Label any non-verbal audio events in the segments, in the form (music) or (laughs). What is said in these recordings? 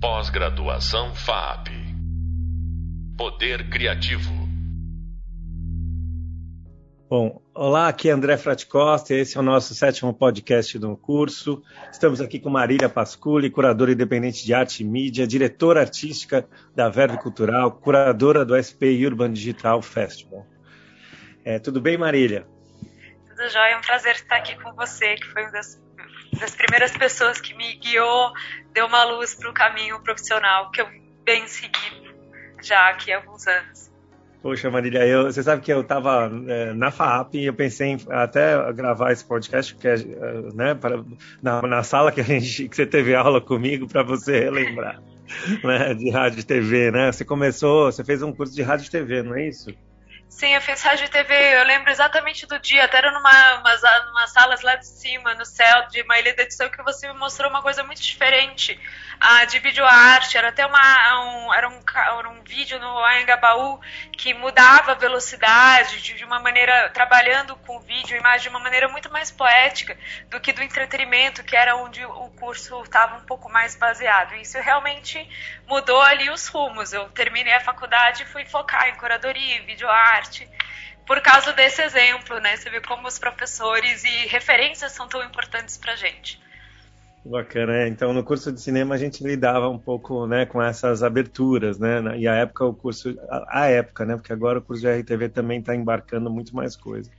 Pós-graduação FAP. Poder Criativo. Bom, olá, aqui é André Frati Costa, esse é o nosso sétimo podcast do curso. Estamos aqui com Marília Pasculi, curadora independente de arte e mídia, diretora artística da Verve Cultural, curadora do SP Urban Digital Festival. É, tudo bem, Marília? Tudo jóia, é um prazer estar aqui com você, que foi uma das, das primeiras pessoas que me guiou, deu uma luz para o caminho profissional que eu bem segui já aqui há alguns anos. Poxa, Marília, eu, você sabe que eu estava é, na FAP e eu pensei em até gravar esse podcast que é, né, para, na, na, sala que, a gente, que você teve aula comigo para você relembrar (laughs) né, de rádio e TV, né? Você começou, você fez um curso de rádio e TV, não é isso? Sim, eu fiz rádio e TV, eu lembro exatamente do dia, até era numa umas, umas salas lá de cima, no céu, de uma ilha de edição, que você me mostrou uma coisa muito diferente, ah, de vídeo arte, era até uma, um, era um, era um vídeo no Anhangabaú que mudava a velocidade, de, de uma maneira, trabalhando com vídeo imagem de uma maneira muito mais poética do que do entretenimento, que era onde o curso estava um pouco mais baseado. Isso realmente mudou ali os rumos, eu terminei a faculdade e fui focar em curadoria, vídeo por causa desse exemplo, né? Você vê como os professores e referências são tão importantes para gente. Bacana, é. Então, no curso de cinema a gente lidava um pouco, né, com essas aberturas, né? E a época o curso, a, época, né? Porque agora o curso de RTV também está embarcando muito mais coisa.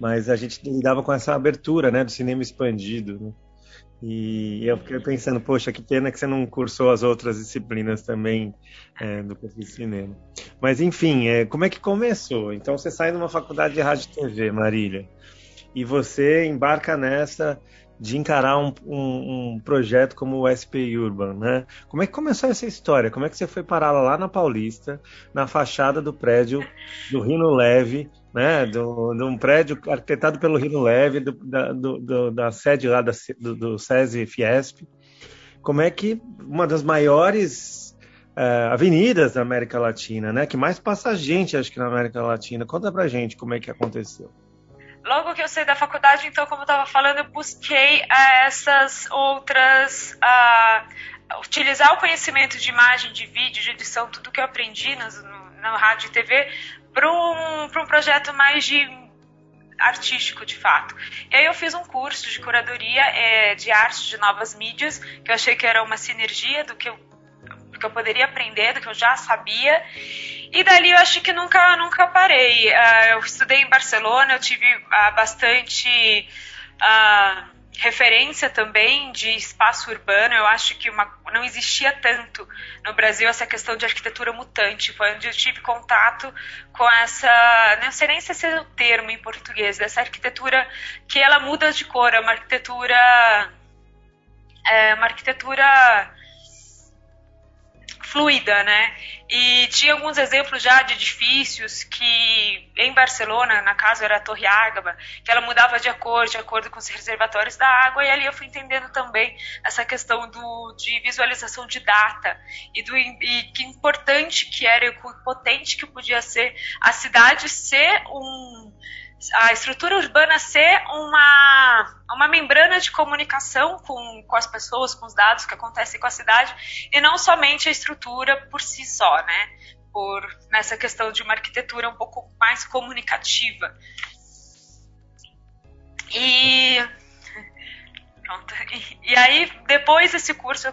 Mas a gente lidava com essa abertura, né, do cinema expandido. Né? E eu fiquei pensando, poxa, que pena que você não cursou as outras disciplinas também é, do curso de cinema. Mas enfim, é, como é que começou? Então você sai numa faculdade de rádio e TV, Marília, e você embarca nessa de encarar um, um, um, projeto como o SP Urban, né? Como é que começou essa história? Como é que você foi parar lá na Paulista, na fachada do prédio do Rino Leve, né, de um prédio arquitetado pelo Rino Leve, do, da, do, da, sede lá da, do, do SESI Fiesp. Como é que uma das maiores uh, avenidas da América Latina, né, que mais passa gente, acho que na América Latina. Conta pra gente como é que aconteceu. Logo que eu saí da faculdade, então, como eu estava falando, eu busquei uh, essas outras. Uh, utilizar o conhecimento de imagem, de vídeo, de edição, tudo que eu aprendi no, no rádio e TV, para um, um projeto mais de artístico de fato. E aí eu fiz um curso de curadoria é, de arte de novas mídias, que eu achei que era uma sinergia do que eu, do que eu poderia aprender, do que eu já sabia. E dali eu acho que nunca, nunca parei. Uh, eu estudei em Barcelona, eu tive uh, bastante. Uh, referência também de espaço urbano. Eu acho que uma, não existia tanto no Brasil essa questão de arquitetura mutante. Foi onde eu tive contato com essa, não sei nem se esse é o termo em português, dessa arquitetura que ela muda de cor, é uma arquitetura, é uma arquitetura fluida, né? E tinha alguns exemplos já de edifícios que em Barcelona, na casa era a Torre Ágaba, que ela mudava de acordo, de acordo com os reservatórios da água, e ali eu fui entendendo também essa questão do, de visualização de data e, do, e que importante que era e potente que podia ser a cidade ser um a estrutura urbana ser uma, uma membrana de comunicação com, com as pessoas, com os dados que acontecem com a cidade, e não somente a estrutura por si só, né? Por nessa questão de uma arquitetura um pouco mais comunicativa. E Pronto. (laughs) E, aí, depois desse curso, eu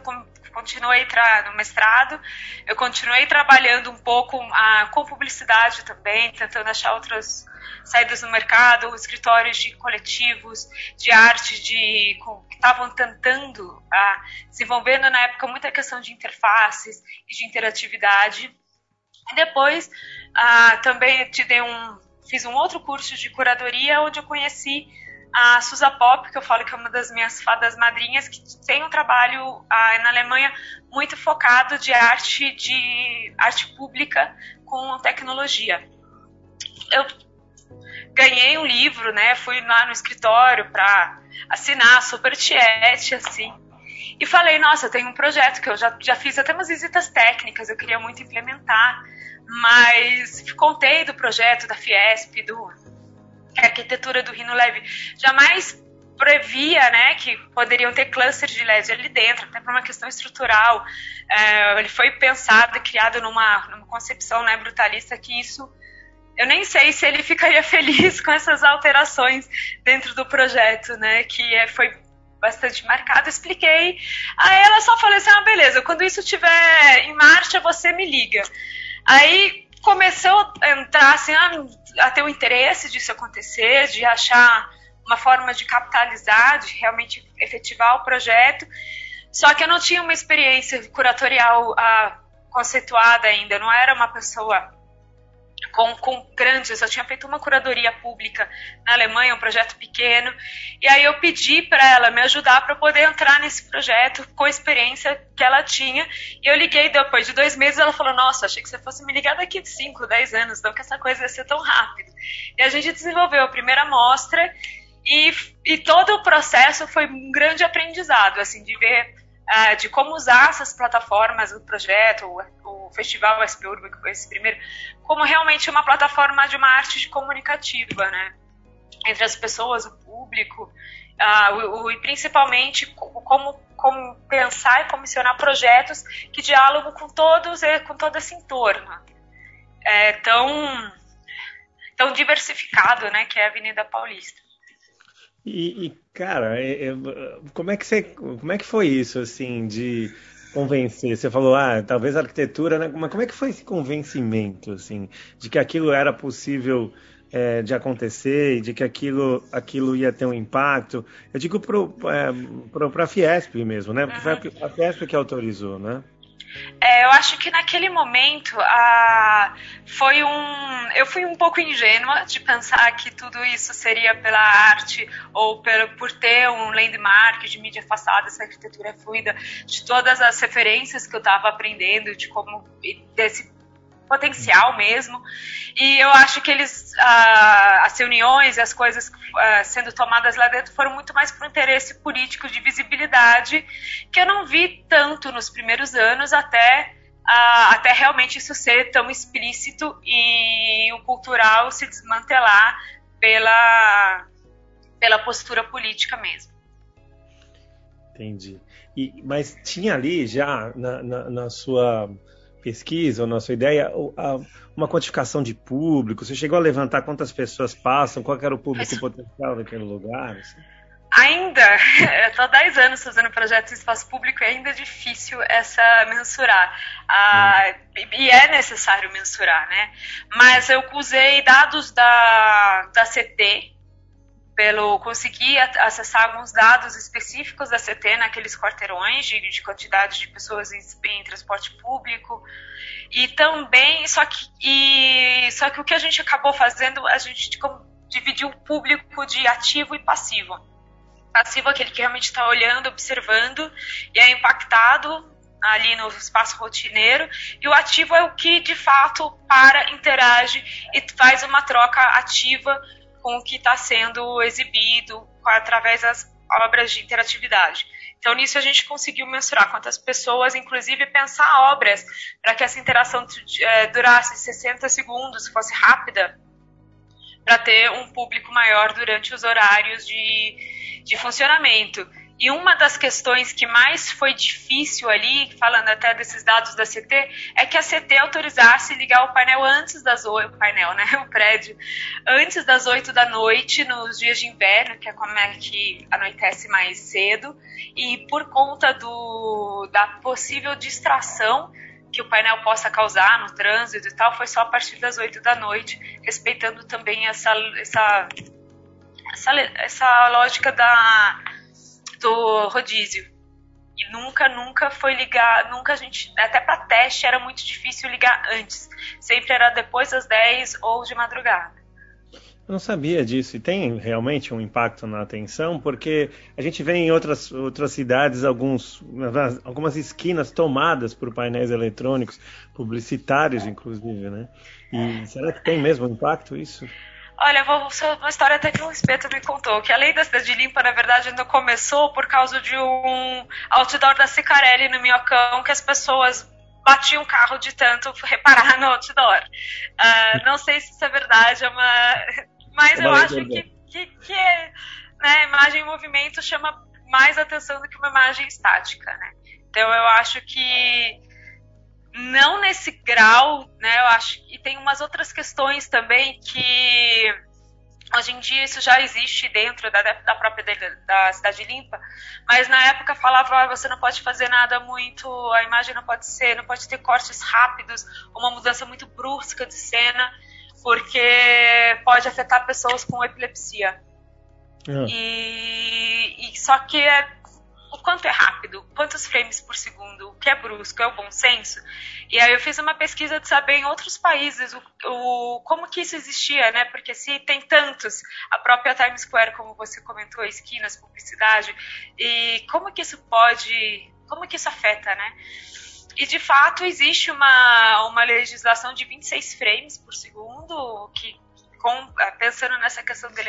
continuei no mestrado, eu continuei trabalhando um pouco ah, com publicidade também, tentando achar outras saídas no mercado, escritórios de coletivos, de arte, de, que estavam tentando, ah, desenvolvendo na época muita questão de interfaces e de interatividade. E depois, ah, também te dei um, fiz um outro curso de curadoria, onde eu conheci a Susa Pop, que eu falo que é uma das minhas fadas madrinhas, que tem um trabalho ah, na Alemanha muito focado de arte de arte pública com tecnologia. Eu ganhei um livro, né? Fui lá no escritório para assinar super tiete, assim. E falei, nossa, tem um projeto que eu já, já fiz até umas visitas técnicas, eu queria muito implementar, mas contei do projeto da Fiesp, do arquitetura do Rino Leve, jamais previa né, que poderiam ter clusters de LED ali dentro, até por uma questão estrutural. É, ele foi pensado e criado numa, numa concepção né, brutalista que isso. Eu nem sei se ele ficaria (laughs) feliz com essas alterações dentro do projeto, né? Que é, foi bastante marcado, expliquei. Aí ela só falou assim: ah, beleza, quando isso estiver em marcha, você me liga. Aí começou a entrar assim, a, a ter o interesse disso acontecer, de achar uma forma de capitalizar, de realmente efetivar o projeto. Só que eu não tinha uma experiência curatorial ah, conceituada ainda, não era uma pessoa com, com grandes. Eu tinha feito uma curadoria pública na Alemanha, um projeto pequeno, e aí eu pedi para ela me ajudar para poder entrar nesse projeto com a experiência que ela tinha. E eu liguei depois de dois meses, ela falou: Nossa, achei que você fosse me ligar daqui de 5, 10 anos, não que essa coisa ia ser tão rápido. E a gente desenvolveu a primeira amostra. E, e todo o processo foi um grande aprendizado, assim, de ver uh, de como usar essas plataformas, o projeto, o, Festival SP Urban, que foi esse primeiro, como realmente uma plataforma de uma arte comunicativa, né? Entre as pessoas, o público, uh, o, o, e principalmente como, como pensar e comissionar projetos que dialogam com todos com todo esse entorno. É tão, tão diversificado, né, que é a Avenida Paulista. E, e cara, é, é, como é que você, como é que foi isso assim de convencer? Você falou, ah, talvez arquitetura, né? Mas como é que foi esse convencimento assim de que aquilo era possível é, de acontecer e de que aquilo, aquilo ia ter um impacto? Eu digo para é, a Fiesp mesmo, né? Porque foi a Fiesp que autorizou, né? É, eu acho que naquele momento a, foi um. Eu fui um pouco ingênua de pensar que tudo isso seria pela arte ou pelo, por ter um landmark de mídia afastada, essa arquitetura fluida, de todas as referências que eu estava aprendendo, de como desse potencial mesmo. E eu acho que eles, ah, as reuniões e as coisas ah, sendo tomadas lá dentro foram muito mais por interesse político de visibilidade, que eu não vi tanto nos primeiros anos até. Ah, até realmente isso ser tão explícito e o cultural se desmantelar pela, pela postura política mesmo. Entendi. E, mas tinha ali já na, na, na sua pesquisa ou na sua ideia uma quantificação de público? Você chegou a levantar quantas pessoas passam? Qual era o público potencial daquele lugar? Assim? Ainda, (laughs) estou há 10 anos fazendo projeto em espaço público e ainda é difícil essa mensurar. Ah, hum. E é necessário mensurar, né? Mas eu usei dados da, da CT, pelo conseguir acessar alguns dados específicos da CT naqueles quarteirões de, de quantidade de pessoas em, em, transporte público. E também só que e, só que o que a gente acabou fazendo a gente dividiu o público de ativo e passivo. Passivo é aquele que realmente está olhando observando e é impactado ali no espaço rotineiro. E o ativo é o que de fato para interage e faz uma troca ativa com o que está sendo exibido através das obras de interatividade. Então, nisso a gente conseguiu mensurar quantas pessoas, inclusive pensar obras para que essa interação é, durasse 60 segundos, fosse rápida, para ter um público maior durante os horários de, de funcionamento. E uma das questões que mais foi difícil ali, falando até desses dados da CT, é que a CT autorizasse ligar o painel antes das oito, o painel, né, (laughs) o prédio, antes das oito da noite, nos dias de inverno, que é como é que anoitece mais cedo, e por conta do, da possível distração que o painel possa causar no trânsito e tal, foi só a partir das oito da noite, respeitando também essa, essa, essa, essa lógica da do rodízio. E nunca, nunca foi ligar, nunca a gente, até para teste era muito difícil ligar antes. Sempre era depois das 10 ou de madrugada. Eu não sabia disso. E tem realmente um impacto na atenção, porque a gente vê em outras, outras cidades alguns, algumas esquinas tomadas por painéis eletrônicos, publicitários, inclusive, né? E será que tem mesmo impacto isso? Olha, vou, uma história até que o Espeto me contou, que a lei da cidade limpa, na verdade, ainda começou por causa de um outdoor da Cicarelli no Minhocão, que as pessoas batiam o carro de tanto reparar no outdoor. Uh, não sei se isso é verdade, é uma... mas é eu acho que, que, que é... né, imagem em movimento chama mais atenção do que uma imagem estática, né? Então eu acho que não nesse grau, né? Eu acho que tem umas outras questões também que hoje em dia isso já existe dentro da, da própria da cidade limpa, mas na época falava ah, você não pode fazer nada muito, a imagem não pode ser, não pode ter cortes rápidos, uma mudança muito brusca de cena, porque pode afetar pessoas com epilepsia. É. E, e, só que é o quanto é rápido, quantos frames por segundo, o que é brusco, é o bom senso. E aí eu fiz uma pesquisa de saber em outros países o, o, como que isso existia, né? Porque se tem tantos, a própria Times Square, como você comentou, esquinas, publicidade, e como que isso pode, como que isso afeta, né? E de fato existe uma, uma legislação de 26 frames por segundo, que com, pensando nessa questão da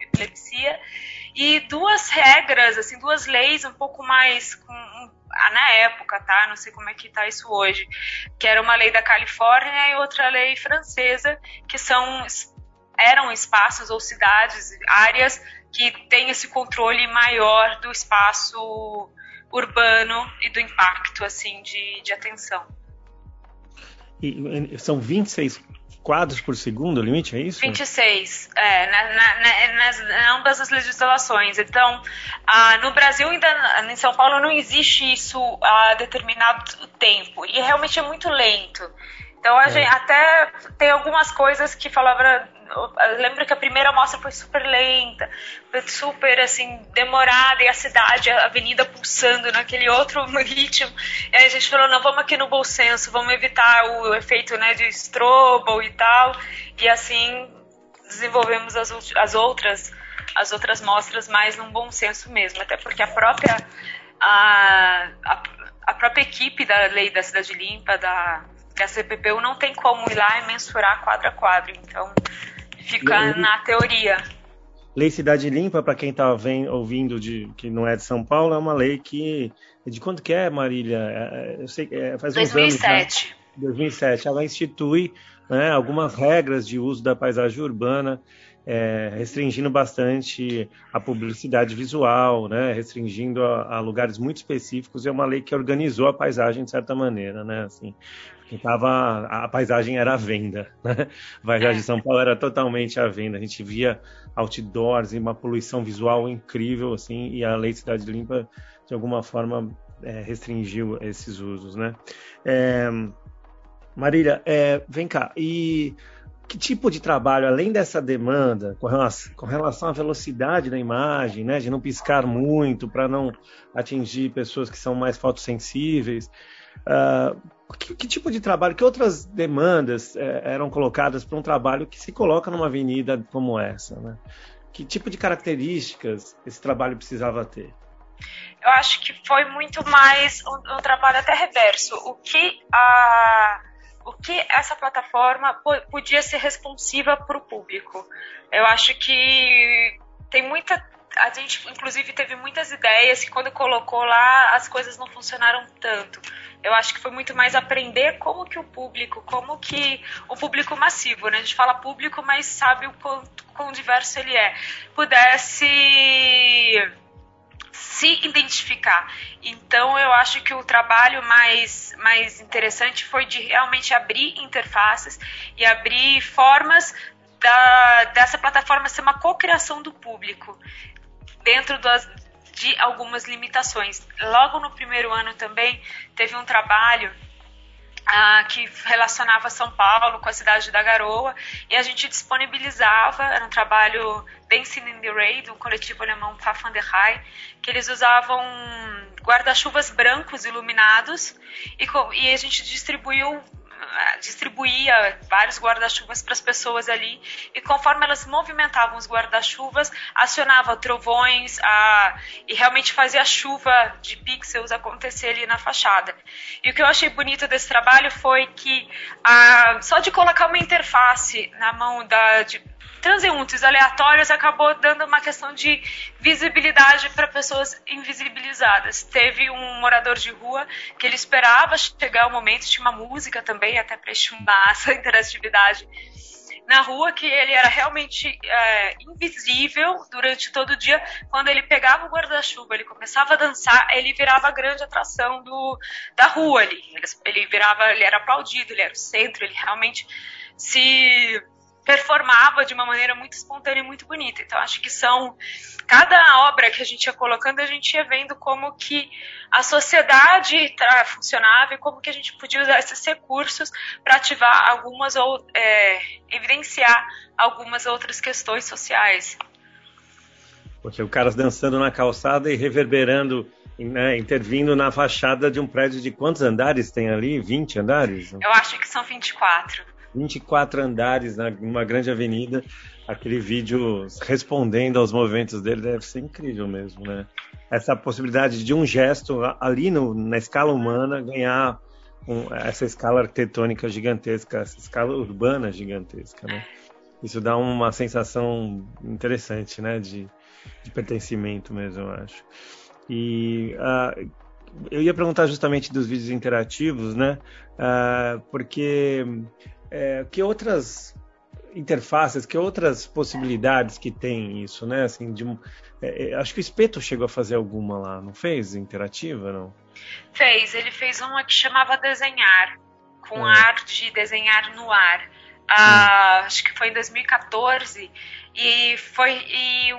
epilepsia, e duas regras, assim, duas leis um pouco mais com, na época, tá? Não sei como é que tá isso hoje, que era uma lei da Califórnia e outra lei francesa, que são eram espaços ou cidades, áreas que têm esse controle maior do espaço urbano e do impacto assim de, de atenção. E, são 26 quadros por segundo o limite, é isso? 26, é, na, na, nas, ambas as legislações. Então, ah, no Brasil, ainda em São Paulo, não existe isso a determinado tempo. E realmente é muito lento. Então, a é. gente até tem algumas coisas que falava eu lembro que a primeira mostra foi super lenta, super assim, demorada, e a cidade, a avenida pulsando naquele outro (laughs) ritmo. E aí a gente falou, não, vamos aqui no bom senso, vamos evitar o efeito né, de strobo e tal. E assim desenvolvemos as, as outras as outras mostras mais num bom senso mesmo, até porque a própria a, a, a própria equipe da lei da cidade limpa da da CPPU não tem como ir lá e mensurar quadro a quadro. Então, Fica lei, na teoria. Lei Cidade Limpa, para quem está ouvindo de que não é de São Paulo, é uma lei que. De quanto que é, Marília? É, é eu sei, é, faz 2007. uns anos. 2007. Ela institui né, algumas regras de uso da paisagem urbana, é, restringindo bastante a publicidade visual, né, restringindo a, a, lugares muito específicos. É uma lei que organizou a paisagem de certa maneira, né, assim. Tava, a paisagem era à venda, né? A paisagem de São Paulo era totalmente à venda. A gente via outdoors e uma poluição visual incrível, assim, e a Lei Cidade Limpa, de alguma forma, é, restringiu esses usos, né? É, Marília, é, vem cá, e que tipo de trabalho, além dessa demanda, com relação, com relação à velocidade da imagem, né, de não piscar muito para não atingir pessoas que são mais fotossensíveis, uh, que, que, tipo de trabalho, que outras demandas é, eram colocadas para um trabalho que se coloca numa avenida como essa? Né? Que tipo de características esse trabalho precisava ter? Eu acho que foi muito mais um, um trabalho até reverso. O que a o que essa plataforma podia ser responsiva para o público. Eu acho que tem muita a gente inclusive teve muitas ideias que quando colocou lá as coisas não funcionaram tanto. Eu acho que foi muito mais aprender como que o público, como que o público massivo, né? A gente fala público, mas sabe o quanto quão diverso ele é, pudesse se identificar. Então eu acho que o trabalho mais, mais interessante foi de realmente abrir interfaces e abrir formas da, dessa plataforma ser uma cocriação do público dentro das, de algumas limitações. Logo no primeiro ano também teve um trabalho ah, que relacionava São Paulo com a cidade da Garoa e a gente disponibilizava, era um trabalho Dancing in the do coletivo alemão Pfaffenderhai, que eles usavam guarda-chuvas brancos iluminados e, e a gente distribuiu distribuía vários guarda-chuvas para as pessoas ali e conforme elas movimentavam os guarda-chuvas, acionava trovões a, e realmente fazia a chuva de pixels acontecer ali na fachada. E o que eu achei bonito desse trabalho foi que a, só de colocar uma interface na mão da, de, transeuntes aleatórios acabou dando uma questão de visibilidade para pessoas invisibilizadas. Teve um morador de rua que ele esperava chegar o momento, tinha uma música também, até para estimular (laughs) essa interatividade na rua que ele era realmente é, invisível durante todo o dia. Quando ele pegava o guarda-chuva, ele começava a dançar, ele virava a grande atração do, da rua ali. Ele, ele virava, ele era aplaudido, ele era o centro, ele realmente se performava de uma maneira muito espontânea e muito bonita. Então acho que são cada obra que a gente ia colocando, a gente ia vendo como que a sociedade funcionava e como que a gente podia usar esses recursos para ativar algumas ou é, evidenciar algumas outras questões sociais. Porque o cara dançando na calçada e reverberando, né, intervindo na fachada de um prédio de quantos andares tem ali? 20 andares? Eu acho que são 24. 24 andares numa grande avenida. Aquele vídeo respondendo aos movimentos dele deve ser incrível mesmo, né? Essa possibilidade de um gesto ali no, na escala humana ganhar um, essa escala arquitetônica gigantesca, essa escala urbana gigantesca, né? Isso dá uma sensação interessante, né? De, de pertencimento mesmo, eu acho. E uh, eu ia perguntar justamente dos vídeos interativos, né? Uh, porque é, que outras interfaces, que outras possibilidades que tem isso, né? Assim, de, é, é, acho que o Espeto chegou a fazer alguma lá, não fez? Interativa, não? Fez, ele fez uma que chamava Desenhar, com é. arte de desenhar no ar. Ah, acho que foi em 2014 e foi e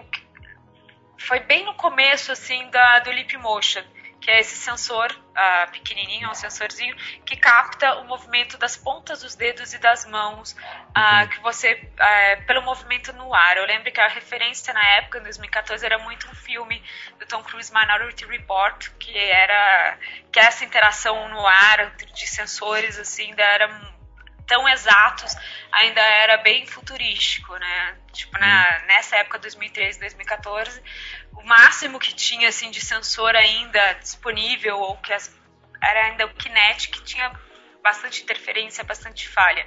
foi bem no começo assim da do Leap Motion que é esse sensor uh, pequenininho, um sensorzinho que capta o movimento das pontas dos dedos e das mãos, uh, que você uh, pelo movimento no ar. Eu lembro que a referência na época, em 2014, era muito um filme do Tom Cruise, Minority Report, que era que essa interação no ar de sensores assim, era tão exatos, ainda era bem futurístico, né? Tipo, na, nessa época, 2013, 2014, o máximo que tinha, assim, de sensor ainda disponível, ou que as, era ainda o Kinect, que tinha bastante interferência, bastante falha.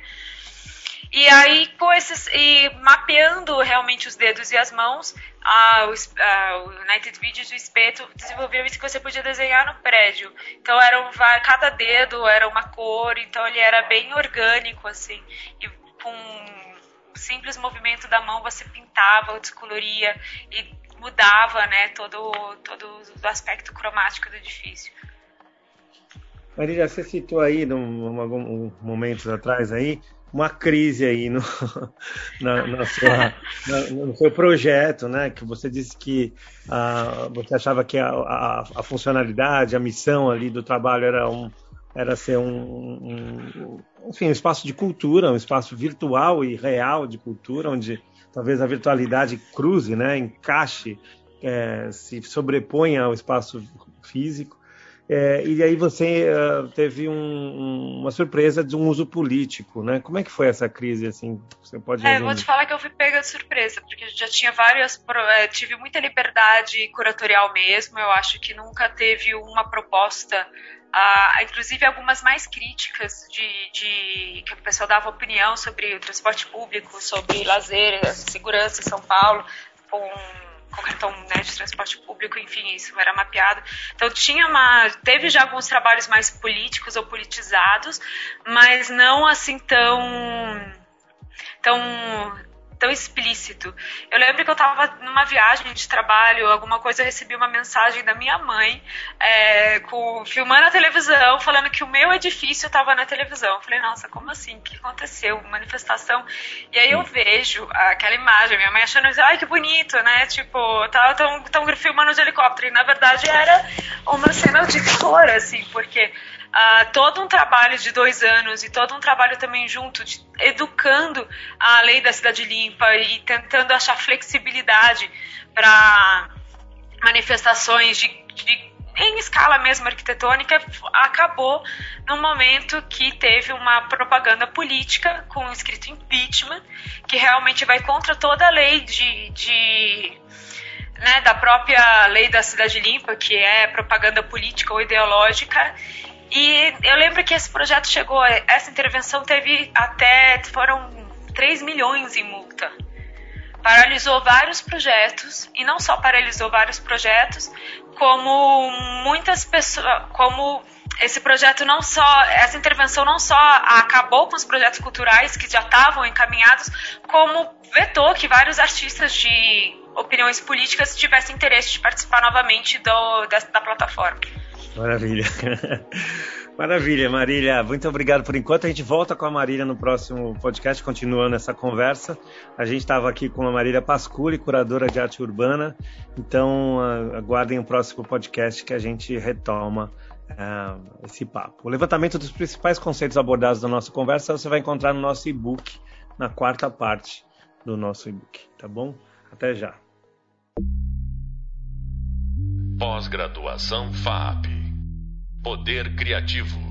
E aí, com esses, e mapeando realmente os dedos e as mãos, a, a, o United Videos, o espeto, desenvolveu isso que você podia desenhar no prédio. Então, era um, cada dedo era uma cor, então ele era bem orgânico, assim. E com um simples movimento da mão, você pintava, descoloria e mudava, né, todo, todo o aspecto cromático do edifício. Marília, você citou aí, num, algum momentos atrás aí, uma crise aí no, (laughs) na, na sua, na, no seu projeto, né? Que você disse que uh, você achava que a, a, a, funcionalidade, a missão ali do trabalho era um era ser um, um, enfim, um espaço de cultura, um espaço virtual e real de cultura, onde talvez a virtualidade cruze, né, encaixe, é, se sobreponha ao espaço físico. É, e aí você uh, teve um, uma surpresa de um uso político, né? Como é que foi essa crise, assim? Você pode... É, vou te falar que eu fui pega de surpresa, porque já tinha várias... É, tive muita liberdade curatorial mesmo, eu acho que nunca teve uma proposta Uh, inclusive algumas mais críticas de, de, que o pessoal dava opinião sobre o transporte público, sobre lazer, segurança em São Paulo, com com cartão né, de transporte público, enfim, isso era mapeado. Então tinha uma, teve já alguns trabalhos mais políticos ou politizados, mas não assim tão tão tão explícito. Eu lembro que eu estava numa viagem de trabalho, alguma coisa, eu recebi uma mensagem da minha mãe, é, com, filmando a televisão, falando que o meu edifício estava na televisão. Eu falei, nossa, como assim? O que aconteceu? Manifestação. E aí eu vejo aquela imagem, minha mãe achando, ai, que bonito, né? Tipo, tão, tão filmando de helicóptero. E na verdade era uma cena de terror, assim, porque uh, todo um trabalho de dois anos e todo um trabalho também junto, de, educando a lei da cidade limpa e tentando achar flexibilidade para manifestações de, de, em escala mesmo arquitetônica, acabou no momento que teve uma propaganda política com escrito impeachment, que realmente vai contra toda a lei de, de né, da própria lei da cidade limpa, que é propaganda política ou ideológica, e eu lembro que esse projeto chegou, essa intervenção teve até, foram 3 milhões em multa. Paralisou vários projetos, e não só paralisou vários projetos, como muitas pessoas, como esse projeto não só, essa intervenção não só acabou com os projetos culturais que já estavam encaminhados, como vetou que vários artistas de opiniões políticas tivessem interesse de participar novamente do, da, da plataforma. Maravilha. (laughs) Maravilha, Marília. Muito obrigado por enquanto. A gente volta com a Marília no próximo podcast, continuando essa conversa. A gente estava aqui com a Marília Pasculi, curadora de arte urbana. Então, aguardem o próximo podcast que a gente retoma uh, esse papo. O levantamento dos principais conceitos abordados na nossa conversa você vai encontrar no nosso e-book, na quarta parte do nosso e-book. Tá bom? Até já. Pós-graduação FAP Poder Criativo.